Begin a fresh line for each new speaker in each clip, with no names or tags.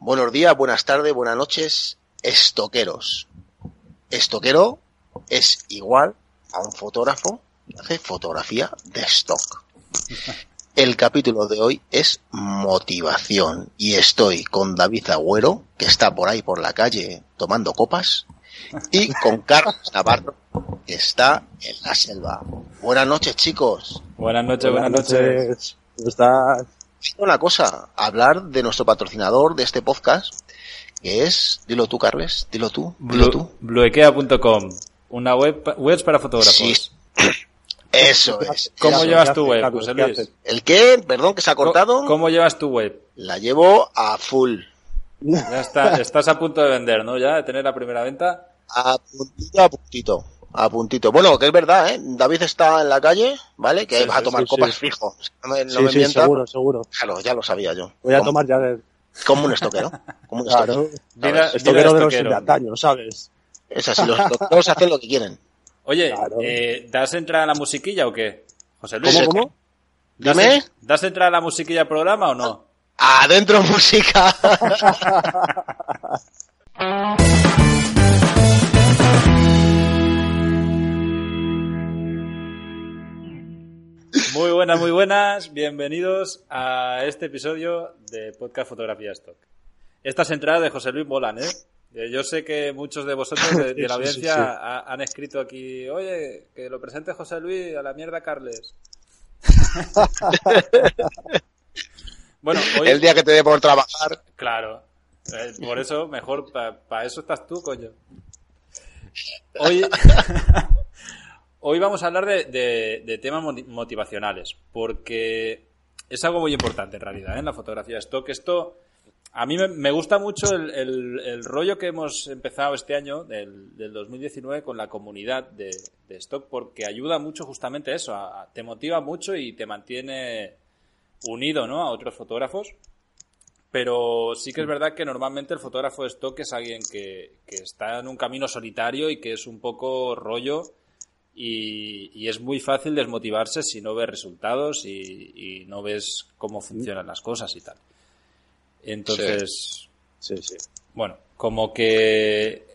Buenos días, buenas tardes, buenas noches, estoqueros. Estoquero es igual a un fotógrafo que hace fotografía de stock. El capítulo de hoy es motivación y estoy con David Agüero, que está por ahí por la calle tomando copas, y con Carlos Navarro, que está en la selva. Buenas noches, chicos.
Buenas noches, buenas, noches.
¿Cómo estás?
Una cosa, hablar de nuestro patrocinador de este podcast, que es, dilo tú, Carles, dilo tú, dilo tú.
Bluequea.com, una web, webs para fotógrafos.
Sí. Eso es.
¿Cómo llevas
¿qué
tu web? José
¿Qué
Luis?
¿El qué? Perdón, que se ha cortado.
¿Cómo llevas tu web?
La llevo a full.
Ya está, estás a punto de vender, ¿no? Ya, de tener la primera venta.
A puntito, a puntito. A puntito. Bueno, que es verdad, ¿eh? David está en la calle, ¿vale? Que
Sí,
va a tomar
sí,
copas
sí.
fijo. No me, no
Sí,
me
sí,
mienta.
seguro, seguro.
Claro, ya lo sabía yo.
Voy a
como,
tomar ya de...
como un estoquero. Como un
Claro,
estoquero.
Mira,
estoquero de los antaño, ¿sabes?
Es así, los estoqueros hacen lo que quieren.
Oye,
Claro.
eh, ¿das entrada a la musiquilla o qué? José Luis,
¿Cómo, cómo?
¿das,
Dime.
¿das entrada a la musiquilla al programa o no?
Adentro música.
Muy buenas, muy buenas. Bienvenidos a este episodio de Podcast Fotografía Stock. Estas entradas de José Luis molan, ¿eh? Eh, Yo sé que muchos de vosotros de, de la
Sí, sí,
audiencia
sí.
ha- han escrito aquí, oye, que lo presente José Luis a la mierda Carles. bueno, hoy,
El día que te dé por trabajar.
Claro. Eh, por eso, mejor, para eso estás tú, coño. Hoy, hoy vamos a hablar de, de- de temas moti- motivacionales, porque es algo muy importante en realidad, ¿eh? en la fotografía de stock. Esto, a mí me, me gusta mucho el, el- el rollo que hemos empezado este año, del, del 2019, con la comunidad de, de stock, porque ayuda mucho justamente a eso, a- a- te motiva mucho y te mantiene unido ¿no? a otros fotógrafos. Pero sí que es verdad que normalmente el fotógrafo de stock es alguien que, que está en un camino solitario y que es un poco rollo y, y es muy fácil desmotivarse si no ves resultados y, y no ves cómo funcionan las cosas y tal. Entonces,
Sí, sí.
bueno, como que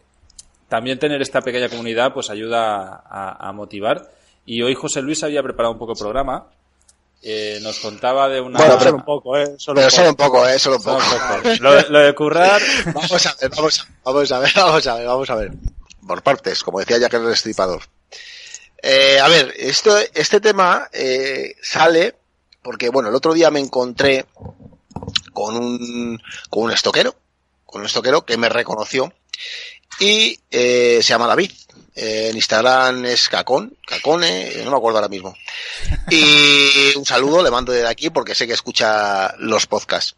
también tener esta pequeña comunidad pues ayuda a, a motivar. Y hoy José Luis había preparado un poco el programa. Eh, nos contaba de una...
Bueno,
Solo
pero-
un poco, ¿eh? Solo
Pero
un
solo un
poco.
¿eh? Solo un
Solo
poco.
un poco. Lo, de- lo de currar...
Vamos a ver, vamos a, vamos a ver, vamos a ver, vamos a ver. Por partes, como decía Jack el Destripador. Eh, a ver, esto, este tema eh, sale porque, bueno, el otro día me encontré con un, con un estoquero, con un estoquero que me reconoció y eh, se llama David. Eh, en Instagram es Cacón, Cacone, eh, no me acuerdo ahora mismo. Y un saludo le mando desde aquí porque sé que escucha los podcasts.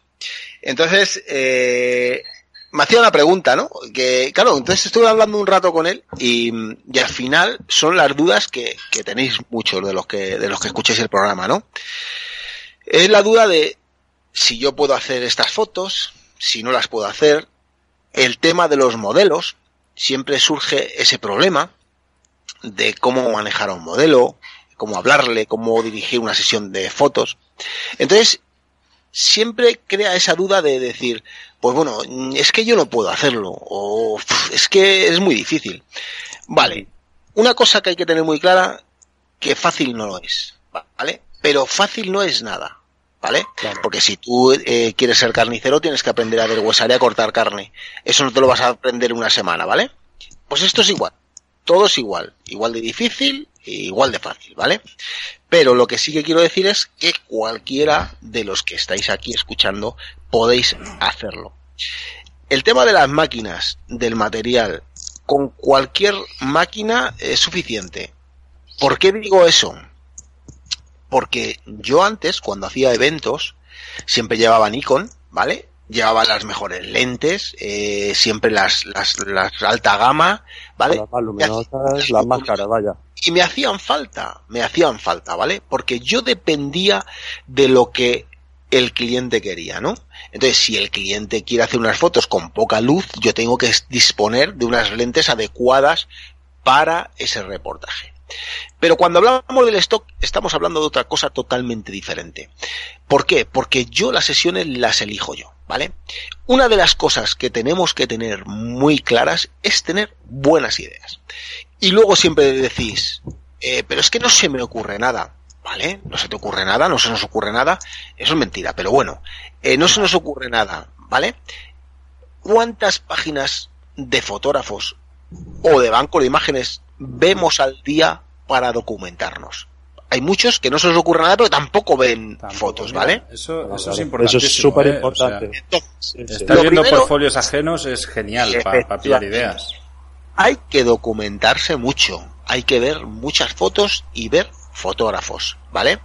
Entonces, eh, me hacía una pregunta, ¿no? Que, claro, entonces estuve hablando un rato con él y, y al final son las dudas que, que tenéis muchos de los que, de los que escuchéis el programa, ¿no? Es la duda de si yo puedo hacer estas fotos, si no las puedo hacer, el tema de los modelos, siempre surge ese problema de cómo manejar a un modelo, cómo hablarle, cómo dirigir una sesión de fotos. Entonces, siempre crea esa duda de decir, pues bueno, es que yo no puedo hacerlo, o "Uf, es que es muy difícil. Vale, una cosa que hay que tener muy clara, que fácil no lo es, ¿vale? Pero fácil no es nada, ¿vale?
Claro.
Porque si tú eh, quieres ser carnicero, tienes que aprender a deshuesar y a cortar carne. Eso no te lo vas a aprender en una semana, ¿vale? Pues esto es igual. Todo es igual. Igual de difícil igual de fácil, ¿vale? Pero lo que sí que quiero decir es que cualquiera de los que estáis aquí escuchando podéis hacerlo. El tema de las máquinas, del material, con cualquier máquina es suficiente. ¿Por qué digo eso? Porque yo antes, cuando hacía eventos, siempre llevaba Nikon, ¿vale? Llevaba las mejores lentes, eh, siempre las, las, las alta gama, ¿vale?
Las más luminosas, las más caras, vaya.
Y me hacían falta, me hacían falta, ¿vale? Porque yo dependía de lo que el cliente quería, ¿no? Entonces, si el cliente quiere hacer unas fotos con poca luz, yo tengo que disponer de unas lentes adecuadas para ese reportaje. Pero cuando hablamos del stock, estamos hablando de otra cosa totalmente diferente. ¿Por qué? Porque yo las sesiones las elijo yo, ¿vale? Una de las cosas que tenemos que tener muy claras es tener buenas ideas. Y luego siempre decís, eh, pero es que no se me ocurre nada. ¿Vale? No se te ocurre nada, no se nos ocurre nada. Eso es mentira, pero bueno, eh, no se nos ocurre nada, ¿vale? ¿Cuántas páginas de fotógrafos o de banco de imágenes vemos al día para documentarnos? Hay muchos que no se les ocurre nada, pero tampoco ven
Tampoco,
fotos,
mira,
¿vale?
Eso, eso es
Eso
importante.
es súper importante.
Entonces,
Sí, sí.
estar viendo
primero-
portfolios ajenos es genial para pillar ideas.
hay que documentarse mucho. Hay que ver muchas fotos y ver fotógrafos, ¿vale?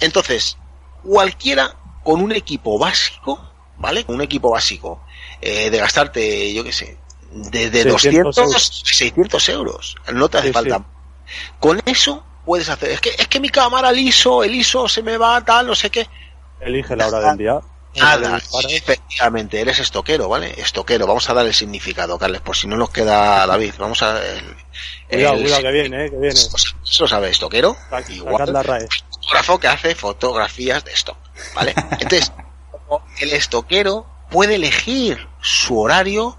Entonces, cualquiera con un equipo básico, ¿vale? Con un equipo básico, eh, de gastarte, yo qué sé, de, de
600
200, 600 euros. No te hace
Sí,
falta.
sí.
Con eso puedes hacer. Es que, es que mi cámara, el ISO, el ISO se me va, tal, no sé qué.
Elige la hora del día.
Nada, efectivamente, eres estoquero, ¿vale? Estoquero, vamos a dar el significado, Carles, por si no nos queda David. Vamos a. El,
Cuidado,
el-
cuidado, que viene, eh, que viene.
Eso lo sabe, estoquero.
Sac-
Igual
la RAE.
fotógrafo que hace fotografías de stock, ¿vale? Entonces, el estoquero puede elegir su horario,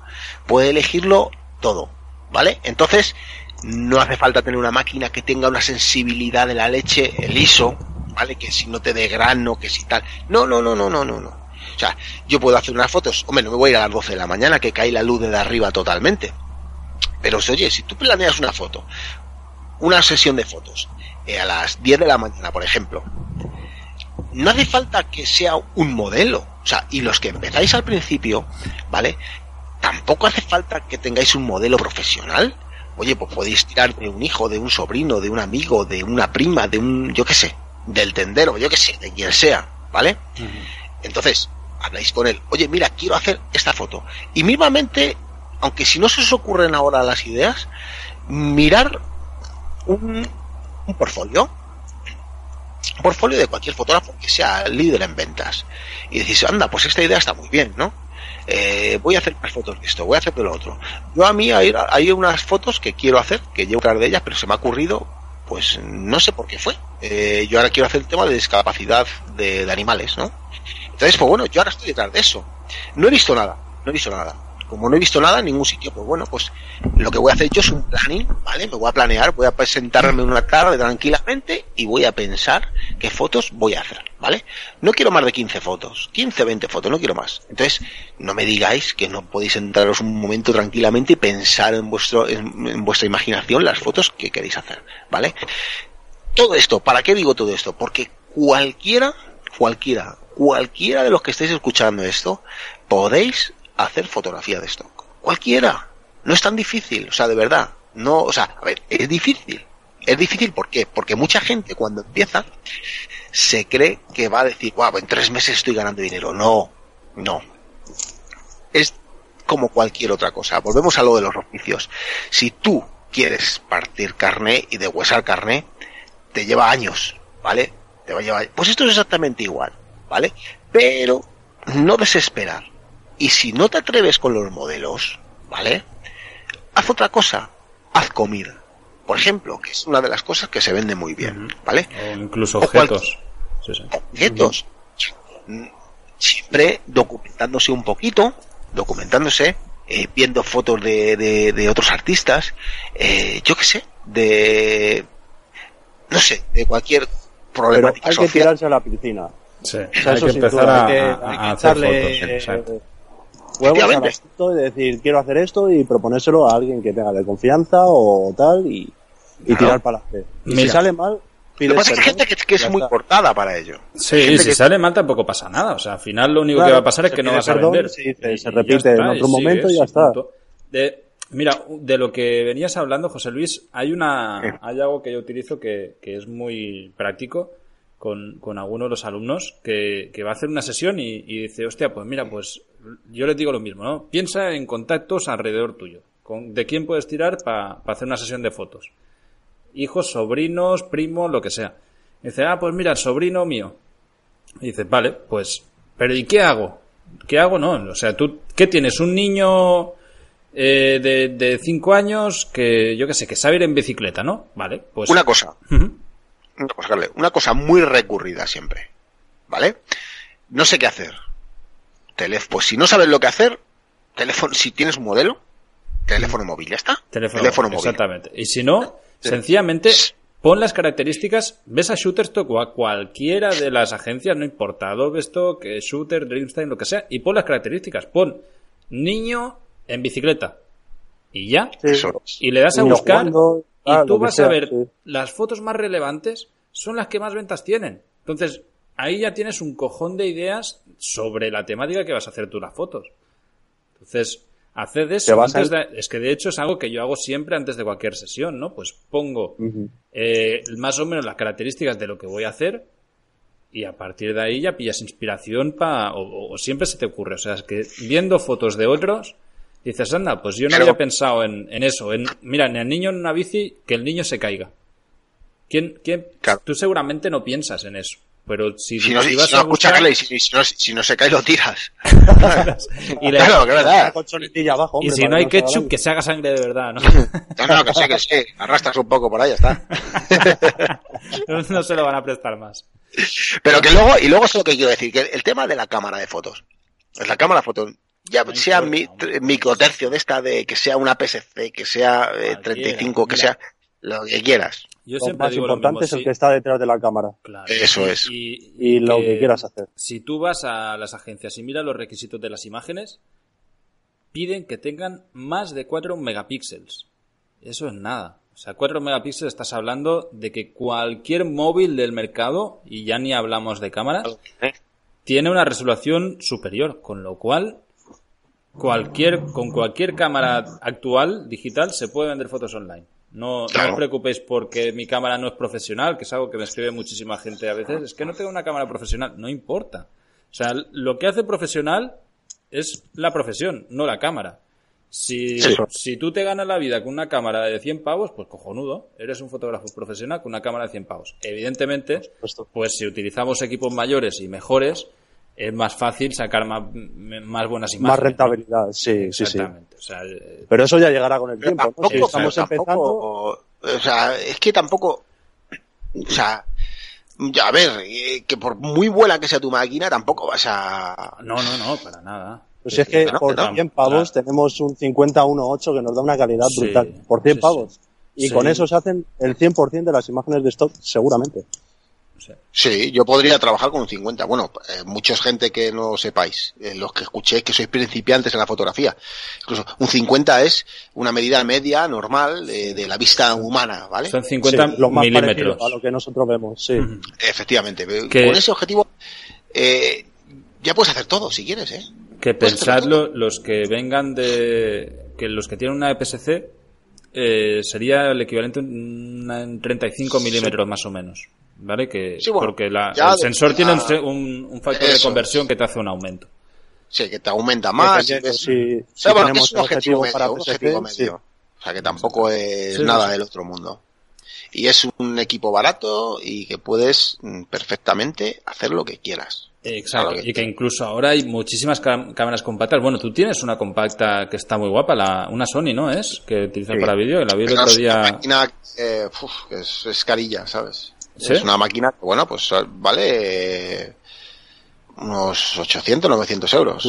puede elegirlo todo, ¿vale? Entonces, no hace falta tener una máquina que tenga una sensibilidad de la leche, el ISO, ¿vale? Que si no te dé grano, que si tal. No, no, no, no, no, no, no. O sea, yo puedo hacer unas fotos, hombre, no me voy a ir a las 12 de la mañana que cae la luz de arriba totalmente. Pero oye, si tú planeas una foto, una sesión de fotos, eh, a las 10 de la mañana, por ejemplo, no hace falta que sea un modelo. O sea, y los que empezáis al principio, ¿vale? Tampoco hace falta que tengáis un modelo profesional. Oye, pues podéis tirar de un hijo, de un sobrino, de un amigo, de una prima, de un, yo qué sé, del tendero, yo qué sé, de quien sea, ¿vale? Entonces, habláis con él, oye, mira, quiero hacer esta foto. Y mismamente, aunque si no se os ocurren ahora las ideas, mirar un, un portfolio, un portfolio de cualquier fotógrafo que sea líder en ventas. Y decís, anda, pues esta idea está muy bien, ¿no? Eh, voy a hacer más fotos de esto, voy a hacer de lo otro. Yo a mí hay, hay unas fotos que quiero hacer, que llevo detrás de ellas, pero se me ha ocurrido, pues no sé por qué fue. Eh, yo ahora quiero hacer el tema de discapacidad de, de animales, ¿no? Entonces, pues bueno, yo ahora estoy detrás de eso. No he visto nada, no he visto nada. Como no he visto nada en ningún sitio, pues bueno, pues lo que voy a hacer yo es un planning, ¿vale? Me voy a planear, voy a presentarme una tarde tranquilamente y voy a pensar qué fotos voy a hacer, ¿vale? No quiero más de 15 fotos, 15, 20 fotos, no quiero más. Entonces, no me digáis que no podéis entraros un momento tranquilamente y pensar en vuestro, en, en vuestra imaginación las fotos que queréis hacer, ¿vale? Todo esto, ¿para qué digo todo esto? Porque cualquiera, cualquiera, cualquiera de los que estéis escuchando esto, podéis hacer fotografía de stock. Cualquiera. No es tan difícil, o sea, de verdad. No, o sea, a ver, es difícil. Es difícil, ¿por qué? Porque mucha gente cuando empieza se cree que va a decir, wow, en tres meses estoy ganando dinero. No, no. Es como cualquier otra cosa. Volvemos a lo de los oficios. Si tú quieres partir carne y deshuesar carne, te lleva años, ¿vale? Te va a llevar. Pues esto es exactamente igual, ¿vale? Pero no desesperar. Y si no te atreves con los modelos, ¿vale? Haz otra cosa. Haz comida. Por ejemplo, que es una de las cosas que se vende muy bien, ¿vale?
O incluso
O
objetos. Sí, sí.
objetos. Mm, Siempre documentándose un poquito, documentándose, eh, viendo fotos de, de, de otros artistas, eh, yo qué sé, de, no sé, de cualquier
Pero
problemática
hay que
social.
tirarse a la piscina.
Sí,
O sea,
hay
eso
que empezar a,
que,
a-
que
hacer
echarle,
fotos. exacto.
eh, huevos al asunto y decir, quiero hacer esto y proponérselo a alguien que tenga de confianza o tal y, y
Claro.
tirar para adelante. Y si sale mal,
Lo que pasa es que hay gente que, es muy cortada para ello.
Sí,
Gente
si
que-
sale mal tampoco pasa nada. O sea, al final lo único
Claro,
que va a pasar es que no vas a
perdón,
vender.
se repite en otro
y
momento y ya está.
De, mira, de lo que venías hablando, José Luis, hay una, hay algo que yo utilizo que, que es muy práctico con, con alguno de los alumnos que, que va a hacer una sesión y, y dice, hostia, pues mira, pues yo les digo lo mismo, ¿no? Piensa en contactos alrededor tuyo. Con, ¿De quién puedes tirar para hacer una sesión de fotos? Hijos, sobrinos, primos, lo que sea. Y dice, ah, pues mira, sobrino mío. Y dice, vale, pues, pero ¿y qué hago? ¿Qué hago? No, o sea, tú, ¿qué tienes? Un niño eh, de, de cinco años que, yo qué sé, que sabe ir en bicicleta, ¿no? Vale, pues...
Una cosa. Una cosa, Carle, una cosa muy recurrida siempre, ¿vale? No sé qué hacer. Teléfono, pues si no sabes lo que hacer, teléfono, si tienes un modelo, teléfono móvil, ya está.
Teléfono,
móvil.
Exactamente. Y si no, sencillamente pon las características, ves a Shutterstock o a cualquiera de las agencias, no importa, Adobe Stock, eh, Shooter, Dreamstime, lo que sea, y pon las características. Pon niño en bicicleta. Y ya.
Sí.
Y le das a buscar
jugando,
y
ah,
tú
lo que
vas
sea,
a ver
sí.
las fotos más relevantes son las que más ventas tienen. Entonces, ahí ya tienes un cojón de ideas sobre la temática que vas a hacer tú las fotos. Entonces, haced eso. antes de- es que de hecho es algo que yo hago siempre antes de cualquier sesión, ¿no? Pues pongo eh, más o menos las características de lo que voy a hacer y a partir de ahí ya pillas inspiración para o, o- o siempre se te ocurre o sea es que viendo fotos de otros dices anda pues yo no
Pero-
había pensado en, en eso en mira en el niño en una bici que el niño se caiga quién quién
Claro.
tú seguramente no piensas en eso pero si,
Si no,
si
si no
a buscar
y si, si no, si no se cae, lo tiras.
y, le-
Claro, que verdad.
abajo,
y
hombre,
si
para
no hay ketchup que se haga sangre de verdad no
No, no, que sé, que sé. Arrastras un poco por ahí, ya está.
no, no se lo van a prestar más
Pero que luego, y luego es lo que quiero decir, que el tema de la cámara de fotos. La cámara de fotos, ya
No
sea
importa,
mi, microtercio de esta, de que sea una PSC, que sea eh,
Cualquiera,
35, que
mira.
sea lo que quieras.
yo
Lo
siempre
más
digo lo
importante
mismo
es el
sí,
que está detrás de la cámara.
claro.
Eso es.
y,
Y lo que quieras hacer.
Si tú vas a las agencias y miras los requisitos de las imágenes, piden que tengan más de 4 megapíxeles. Eso es nada. O sea, 4 megapíxeles estás hablando de que cualquier móvil del mercado, y ya ni hablamos de cámaras,
¿eh?
tiene una resolución superior, con lo cual cualquier con cualquier cámara actual digital se puede vender fotos online. No, no os preocupéis porque mi cámara no es profesional, que es algo que me escribe muchísima gente a veces. Es que no tengo una cámara profesional, no importa. O sea, lo que hace profesional es la profesión, no la cámara. Si, si tú te ganas la vida con una cámara de 100 pavos, pues cojonudo, eres un fotógrafo profesional con una cámara de 100 pavos. Evidentemente, pues si utilizamos equipos mayores y mejores, es más fácil sacar más, más buenas imágenes.
Más
¿no?
rentabilidad, sí, sí, sí.
Exactamente. O sea, eh,
Pero eso ya llegará con el
Pero
tiempo. ¿no?
tampoco,
Si estamos empezando,
tampoco- o sea, es que tampoco, o sea, ya, a ver, eh, que por muy buena que sea tu máquina, tampoco vas a...
no, no, no, para nada.
pues es que
No,
por
no,
100 pavos
claro.
tenemos un 50-1.8 que nos da una calidad
Sí,
brutal. Por 100
sí,
pavos. Y
Sí.
con eso se hacen el 100% de las imágenes de stock, seguramente.
O sea,
Sí, yo podría trabajar con un 50. Bueno, eh, muchos gente que no sepáis, eh, los que escuchéis que sois principiantes en la fotografía. Incluso un 50 es una medida media, normal, de, de la vista humana, ¿vale?
son 50
Sí, lo más
milímetros.
a lo que nosotros vemos, sí.
Efectivamente. Con ese objetivo, eh, ya puedes hacer todo si quieres, ¿eh?
Que pensadlo, los que vengan de. que los que tienen una EPS-C eh, sería el equivalente a en 35 milímetros más o menos. ¿Vale? Que,
Sí, bueno,
porque la- el sensor
de-
tiene un, factor de conversión que te hace un aumento.
Sí, que te aumenta más.
Dependiendo,
ves-
si,
O sea,
si
bueno, que
tenemos
es un objetivo medio,
para
un
PSC,
objetivo
sí.
medio. O sea, que tampoco es
Sí,
nada
sí.
del otro mundo. Y es un equipo barato y que puedes mm, perfectamente hacer lo que quieras.
Exacto.
Que-
Y que incluso ahora hay muchísimas cámaras compactas. Bueno, tú tienes una compacta que está muy guapa, la, una Sony, ¿no? Es que utilizas
Sí.
para vídeo. La vi el otro
es una
día.
máquina eh, uf, que es, es carilla, ¿sabes?
¿Sí?
Es una máquina que, bueno, pues vale eh, unos 800, 900 euros.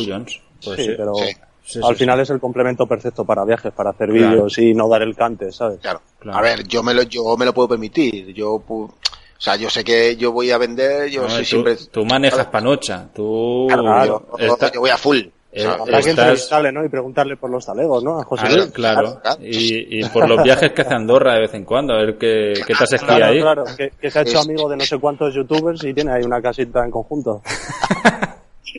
Pues
Sí,
sí.
pero
Sí.
Sí,
al
sí,
final es el complemento perfecto para viajes, para hacer
Claro.
vídeos y no dar el cante, ¿sabes?
Claro.
Claro.
A ver, yo me lo, yo me lo puedo permitir. Yo, pu- o sea, yo sé que yo voy a vender, yo
No,
soy
tú,
siempre...
tú manejas panocha. Tú.
Claro, yo voy a full.
Eh,
O sea,
Habrá que
Estás-
entrevistarle, ¿no? Y preguntarle por los talegos, ¿no? A José
Claro,
Luis.
claro.
claro.
Y, y por los viajes que hace Andorra de vez en cuando, a ver qué, qué te has esquiado
Claro,
ahí.
claro, que, que se ha hecho
Es-
amigo de no sé cuántos youtubers y tiene ahí una casita en conjunto.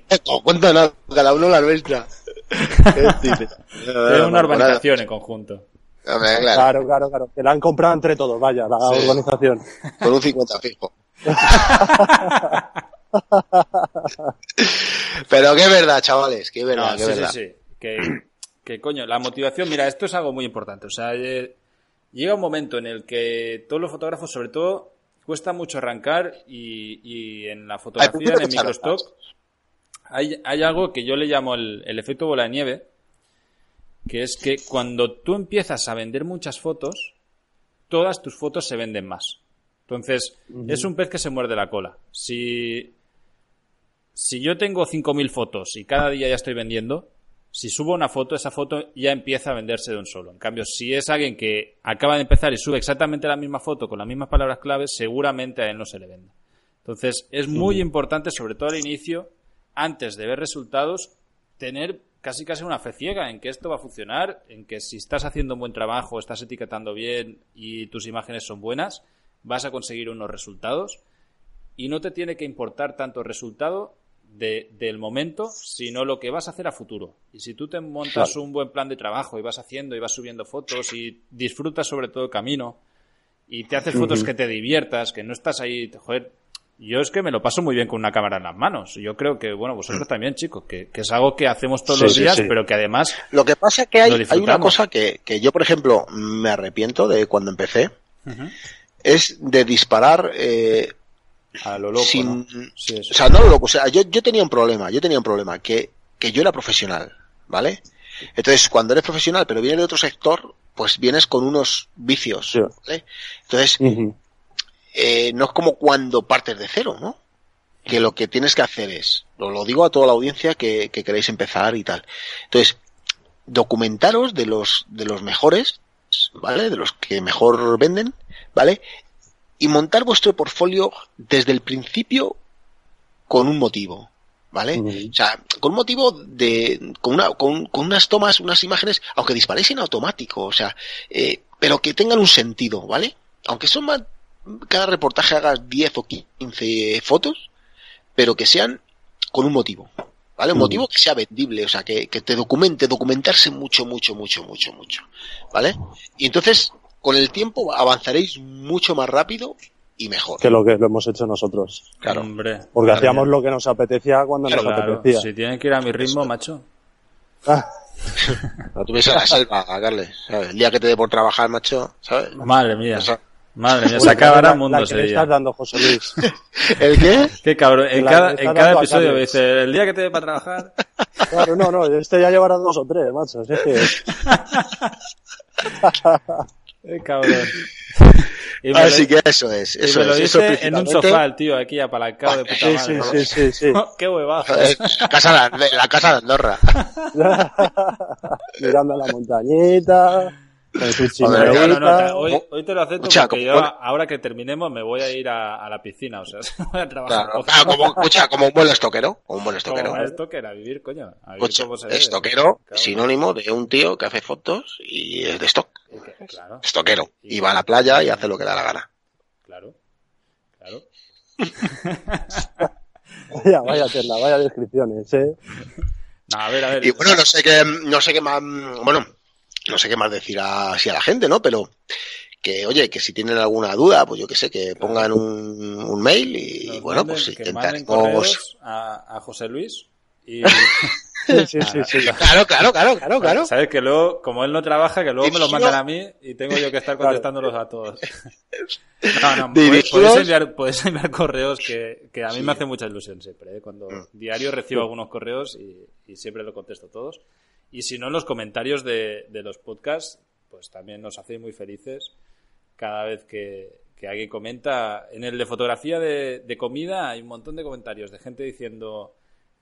No cuento nada, cada uno la nuestra.
Tiene una urbanización en conjunto.
Hombre, claro,
Claro, claro, claro. Que la han comprado entre todos, vaya, la
Sí.
organización.
con un 50 fijo. Pero que es verdad, chavales, que es verdad,
No,
que
sí,
es
sí,
verdad.
sí. Que, que, coño, la motivación, mira, esto es algo muy importante. O sea, eh, llega un momento en el que todos los fotógrafos, sobre todo, cuesta mucho arrancar y, y en la fotografía, en el microstock, hay, hay algo que yo le llamo el, el efecto bola de nieve, que es que cuando tú empiezas a vender muchas fotos, todas tus fotos se venden más. Entonces, es un pez que se muerde la cola. Si, si yo tengo 5.000 fotos y cada día ya estoy vendiendo, si subo una foto, esa foto ya empieza a venderse de un solo. En cambio, si es alguien que acaba de empezar y sube exactamente la misma foto con las mismas palabras claves, seguramente a él no se le vende. Entonces, es muy importante, sobre todo al inicio, antes de ver resultados, tener casi casi una fe ciega en que esto va a funcionar, en que si estás haciendo un buen trabajo, estás etiquetando bien y tus imágenes son buenas, vas a conseguir unos resultados y no te tiene que importar tanto el resultado de- del momento, sino lo que vas a hacer a futuro. Y si tú te montas
Claro.
un buen plan de trabajo y vas haciendo y vas subiendo fotos y disfrutas sobre todo el camino y te haces fotos que te diviertas, que no estás ahí, joder, yo es que me lo paso muy bien con una cámara en las manos. Yo creo que, bueno, vosotros también, chicos, que, que es algo que hacemos todos
Sí,
los días,
sí.
pero que además
Lo que pasa es que hay, hay una cosa que, que yo, por ejemplo, me arrepiento de cuando empecé, es de disparar eh,
a lo loco,
sin...
¿no? Sí, eso.
O sea, no lo loco, o sea, yo, yo tenía un problema, yo tenía un problema, que, que yo era profesional, ¿vale? Entonces, cuando eres profesional, pero vienes de otro sector, pues vienes con unos vicios,
Sí.
¿vale? Entonces, eh, no es como cuando partes de cero, ¿no? Que lo que tienes que hacer es, lo, lo digo a toda la audiencia que, que queréis empezar y tal. Entonces, documentaros de los, de los mejores, ¿vale? De los que mejor venden, ¿vale? Y montar vuestro portfolio desde el principio con un motivo, ¿vale? O sea, con un motivo de, con una, con, con unas tomas, unas imágenes, aunque disparéis en automático, o sea, eh, pero que tengan un sentido, ¿vale? Aunque son más, cada reportaje hagas 10 o 15 fotos, pero que sean con un motivo, ¿vale? Un motivo que sea vendible, o sea, que, que te documente, documentarse mucho, mucho, mucho, mucho, mucho, ¿vale? Y entonces, con el tiempo avanzaréis mucho más rápido y mejor.
Que lo que lo hemos hecho nosotros.
Claro.
Hombre.
Porque
Claro.
hacíamos lo que nos apetecía cuando nos
Claro,
apetecía.
si tienen que ir a mi ritmo, macho.
Ah,
No tuviese la selva, Carles, ¿sabes? El día que te dé por trabajar, macho, ¿sabes?
Madre mía.
O sea,
Madre mía, se acabará el mundo
la que
ese
le
día.
estás dando, José Luis.
¿El qué?
Qué cabrón. En
La
cada, en cada episodio me dice, el día que te dé para trabajar.
Claro, no, no, este ya llevará dos o tres, macho. es que-
cabrón. Y me
Así
lo,
que eso es,
y
eso
me lo
es. eso
dice en un sofá el tío aquí apalancado de puta
Sí,
madre.
sí, sí, sí, sí.
Qué huevazo.
Eh, La casa de, la casa de Andorra.
Mirando la montañita, su
Joder,
No, hoy, hoy te lo acepto
Escucha,
porque
como-
yo ahora que terminemos me voy a ir a, a la piscina, o sea, voy a trabajar.
Claro, claro, como, escucha, como un buen estoquero, como un buen estoquero.
Como esto que era vivir, coño. A vivir
Escucha,
como se debe.
estoquero,
Claro.
sinónimo de un tío que hace fotos y es de stock.
Claro,
Estoquero. Y va a la playa y hace lo que da la gana.
claro, claro.
Vaya, vaya tela, vaya descripciones, eh.
No, a ver, a ver.
Y bueno, no sé qué, no sé qué más, bueno, no sé qué más decir así a la gente, ¿no? Pero que, oye, que si tienen alguna duda, pues yo que sé, que pongan un, un mail y
Nos
bueno,
manden-
pues intentaremos.
a, a José Luis y
Sí, sí, sí, sí.
Claro, claro, claro, claro, claro.
sabes que luego como él no trabaja que luego me lo mandan a mí y tengo yo que estar contestándolos a todos no no podéis, podéis enviar, podéis enviar correos que, que a mí
Sí.
me hace mucha ilusión siempre ¿eh? cuando
Mm.
diario recibo algunos correos y, y siempre lo contesto todos y si no en los comentarios de, de los podcasts pues también nos hace muy felices cada vez que, que alguien comenta. En el de fotografía de, de comida hay un montón de comentarios de gente diciendo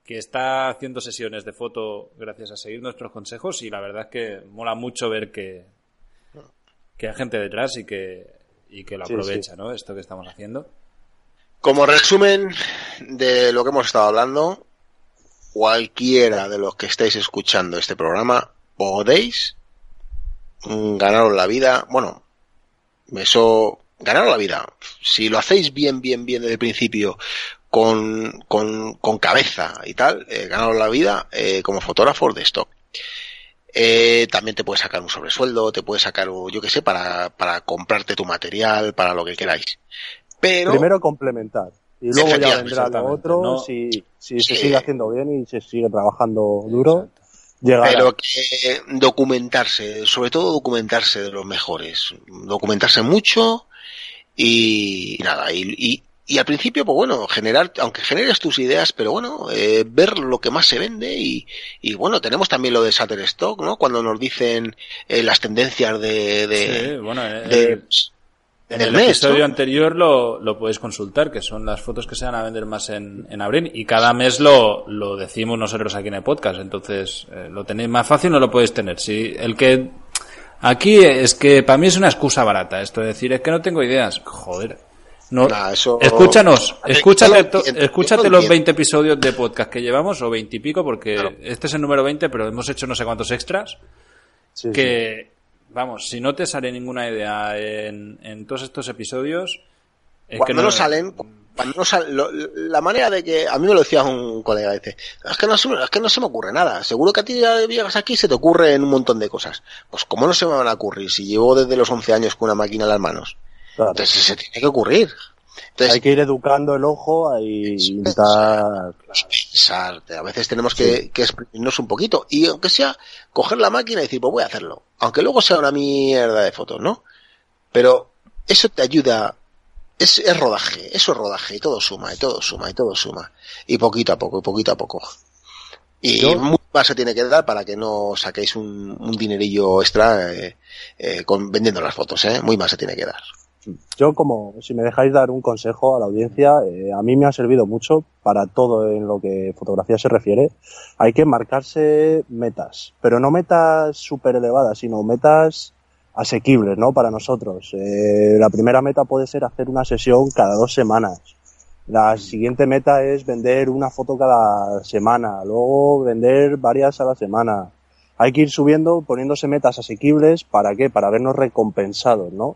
que está haciendo sesiones de foto gracias a seguir nuestros consejos y la verdad es que mola mucho ver que, que hay gente detrás y que, y que lo
Sí,
aprovecha, ¿no? Esto que estamos haciendo.
Como resumen de lo que hemos estado hablando, cualquiera de los que estáis escuchando este programa podéis ganaros la vida. Bueno, eso, ganaros la vida. Si lo hacéis bien, bien, bien desde el principio, con, con, con cabeza y tal, eh, ganaros la vida eh, como fotógrafos de stock. Eh, también te puedes sacar un sobresueldo, te puedes sacar, yo qué sé, para, para comprarte tu material, para lo que queráis. Pero
Primero complementar. Y luego ya vendrá lo otro,
No-
si, si se sigue haciendo bien y se sigue trabajando duro, llegará.
pero que documentarse, sobre todo documentarse de los mejores, documentarse mucho y, y nada, y, y, y al principio, pues bueno, generar, aunque generes tus ideas, pero bueno, eh, ver lo que más se vende y, y bueno, tenemos también lo de Shutterstock, ¿no? Cuando nos dicen eh, las tendencias de, de,
Sí, bueno, eh,
de-
el- en el
mes,
episodio
¿no?
anterior lo, lo podéis consultar, que son las fotos que se van a vender más en, en abril. Y cada mes lo, lo decimos nosotros aquí en el podcast. Entonces, eh, lo tenéis más fácil, no lo podéis tener. Si el que. Aquí es que para mí es una excusa barata esto de decir, es que no tengo ideas. Joder. No,
Nah, eso-
escúchanos, escúchate, escúchate
lo
los
entiendo.
20 episodios de podcast que llevamos, o 20 y pico, porque
Claro.
este es el número 20, pero hemos hecho no sé cuántos extras
Sí, sí.
que, vamos, si no te sale ninguna idea en, en todos estos episodios, es
cuando
que no
no salen, cuando no sal- lo- la manera de que, a mí me lo decía un colega, dice, es que no es que no se me ocurre nada, seguro que a ti ya llegas aquí y se te ocurren un montón de cosas. Pues cómo no se me van a ocurrir si llevo desde los 11 años con una máquina en las manos.
Claro.
Entonces se tiene que ocurrir. Entonces,
Hay que ir educando el ojo y intentar.
pensar, a veces tenemos que, que exprimirnos un poquito y aunque sea coger la máquina y decir, pues voy a hacerlo, aunque luego sea una mierda de fotos, ¿no? Pero eso te ayuda, es, es rodaje, eso es rodaje y todo suma, y todo suma, y todo suma. Y poquito a poco, y poquito a poco. Y
Yo-
mucho más se tiene que dar para que no saquéis un, un dinerillo extra eh, eh, con, vendiendo las fotos, ¿eh? Muy más se tiene que dar.
Yo, como, si me dejáis dar un consejo a la audiencia, eh, a mí me ha servido mucho para todo en lo que fotografía se refiere. Hay que marcarse metas, pero no metas súper elevadas, sino metas asequibles, ¿no? Para nosotros. Eh, la primera meta puede ser hacer una sesión cada dos semanas. La siguiente meta es vender una foto cada semana, luego vender varias a la semana. Hay que ir subiendo, poniéndose metas asequibles, ¿para qué? Para vernos recompensados, ¿no?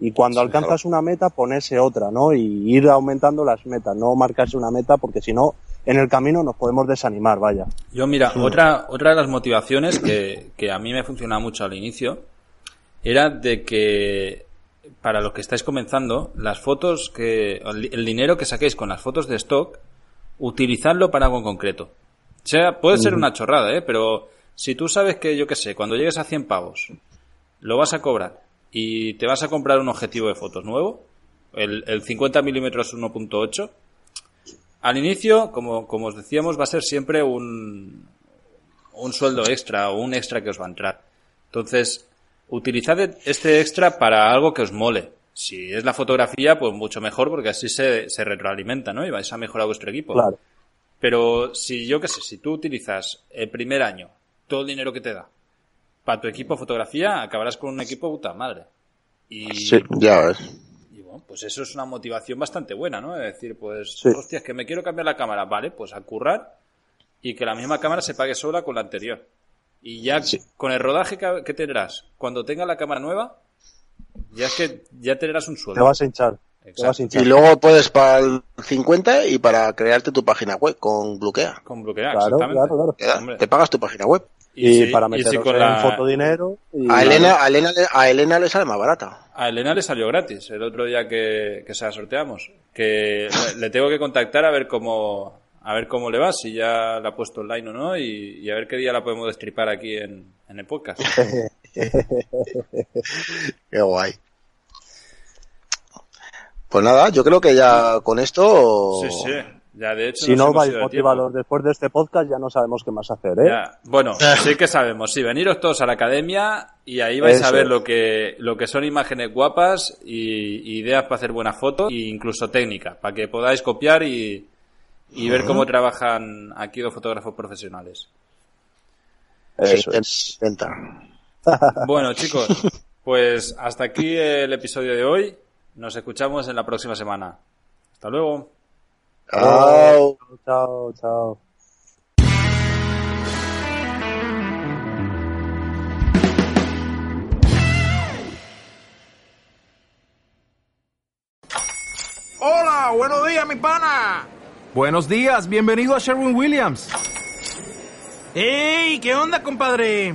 Y cuando
Sí,
alcanzas una meta, ponerse otra, ¿no? Y ir aumentando las metas, no marcarse una meta, porque si no, en el camino nos podemos desanimar, vaya.
Yo, mira, otra, otra de las motivaciones que, que a mí me funcionaba mucho al inicio era de que para los que estáis comenzando, las fotos que, el el dinero que saquéis con las fotos de stock, utilizadlo para algo en concreto. O sea, puede ser una chorrada, ¿eh? Pero si tú sabes que, yo qué sé, cuando llegues a 100 pavos, lo vas a cobrar y te vas a comprar un objetivo de fotos nuevo, el, el 50 milímetros 1.8, al inicio, como, como os decíamos, va a ser siempre un, un sueldo extra o un extra que os va a entrar. Entonces, utilizad este extra para algo que os mole. Si es la fotografía, pues mucho mejor porque así se, se retroalimenta, ¿no? Y vais a mejorar vuestro equipo.
Claro.
Pero si yo qué sé, si tú utilizas el primer año todo el dinero que te da para tu equipo de fotografía, acabarás con un equipo de puta madre. Y,
ya ves.
y bueno, pues eso es una motivación bastante buena, ¿no? Es decir, pues,
Sí.
hostia, es que me quiero cambiar la cámara, vale, pues a currar y que la misma cámara se pague sola con la anterior. Y ya con el rodaje que, que tendrás, cuando tenga la cámara nueva, ya es que ya tendrás un
Te
sueldo.
vas a hinchar. Te
Exacto.
vas a hinchar.
Y luego puedes para el 50 y para crearte tu página web con Bloquea.
Con bloquear,
Claro,
exactamente.
claro, claro.
Te pagas tu página web.
Y, para
y
meternos
si con
en
la-
fotodinero. Y,
A Elena, a Elena, le- a Elena le sale más barata.
A Elena le salió gratis el otro día que, que se la sorteamos. Que le- le tengo que contactar a ver cómo a ver cómo le va, si ya la ha puesto online o no, y, y a ver qué día la podemos destripar aquí en, en el podcast.
Qué guay. Pues nada, yo creo que ya con esto.
Sí, sí. Ya de hecho
Si no vais motivados después de este podcast, ya no sabemos qué más hacer, ¿eh?
Ya. Bueno, sí que sabemos. Sí, veniros todos a la academia y ahí vais a ver
es.
lo que, lo que son imágenes guapas y, y ideas para hacer buenas fotos e incluso técnica, para que podáis copiar y, y ver cómo trabajan aquí los fotógrafos profesionales.
Eso es.
intenta.
Bueno, chicos, pues hasta aquí el episodio de hoy. Nos escuchamos en la próxima semana. Hasta luego.
Chao.
Chao, chao.
Hola, buenos días, mi pana.
Buenos días, bienvenido a Sherwin Williams.
¡Ey! ¿Qué onda, compadre?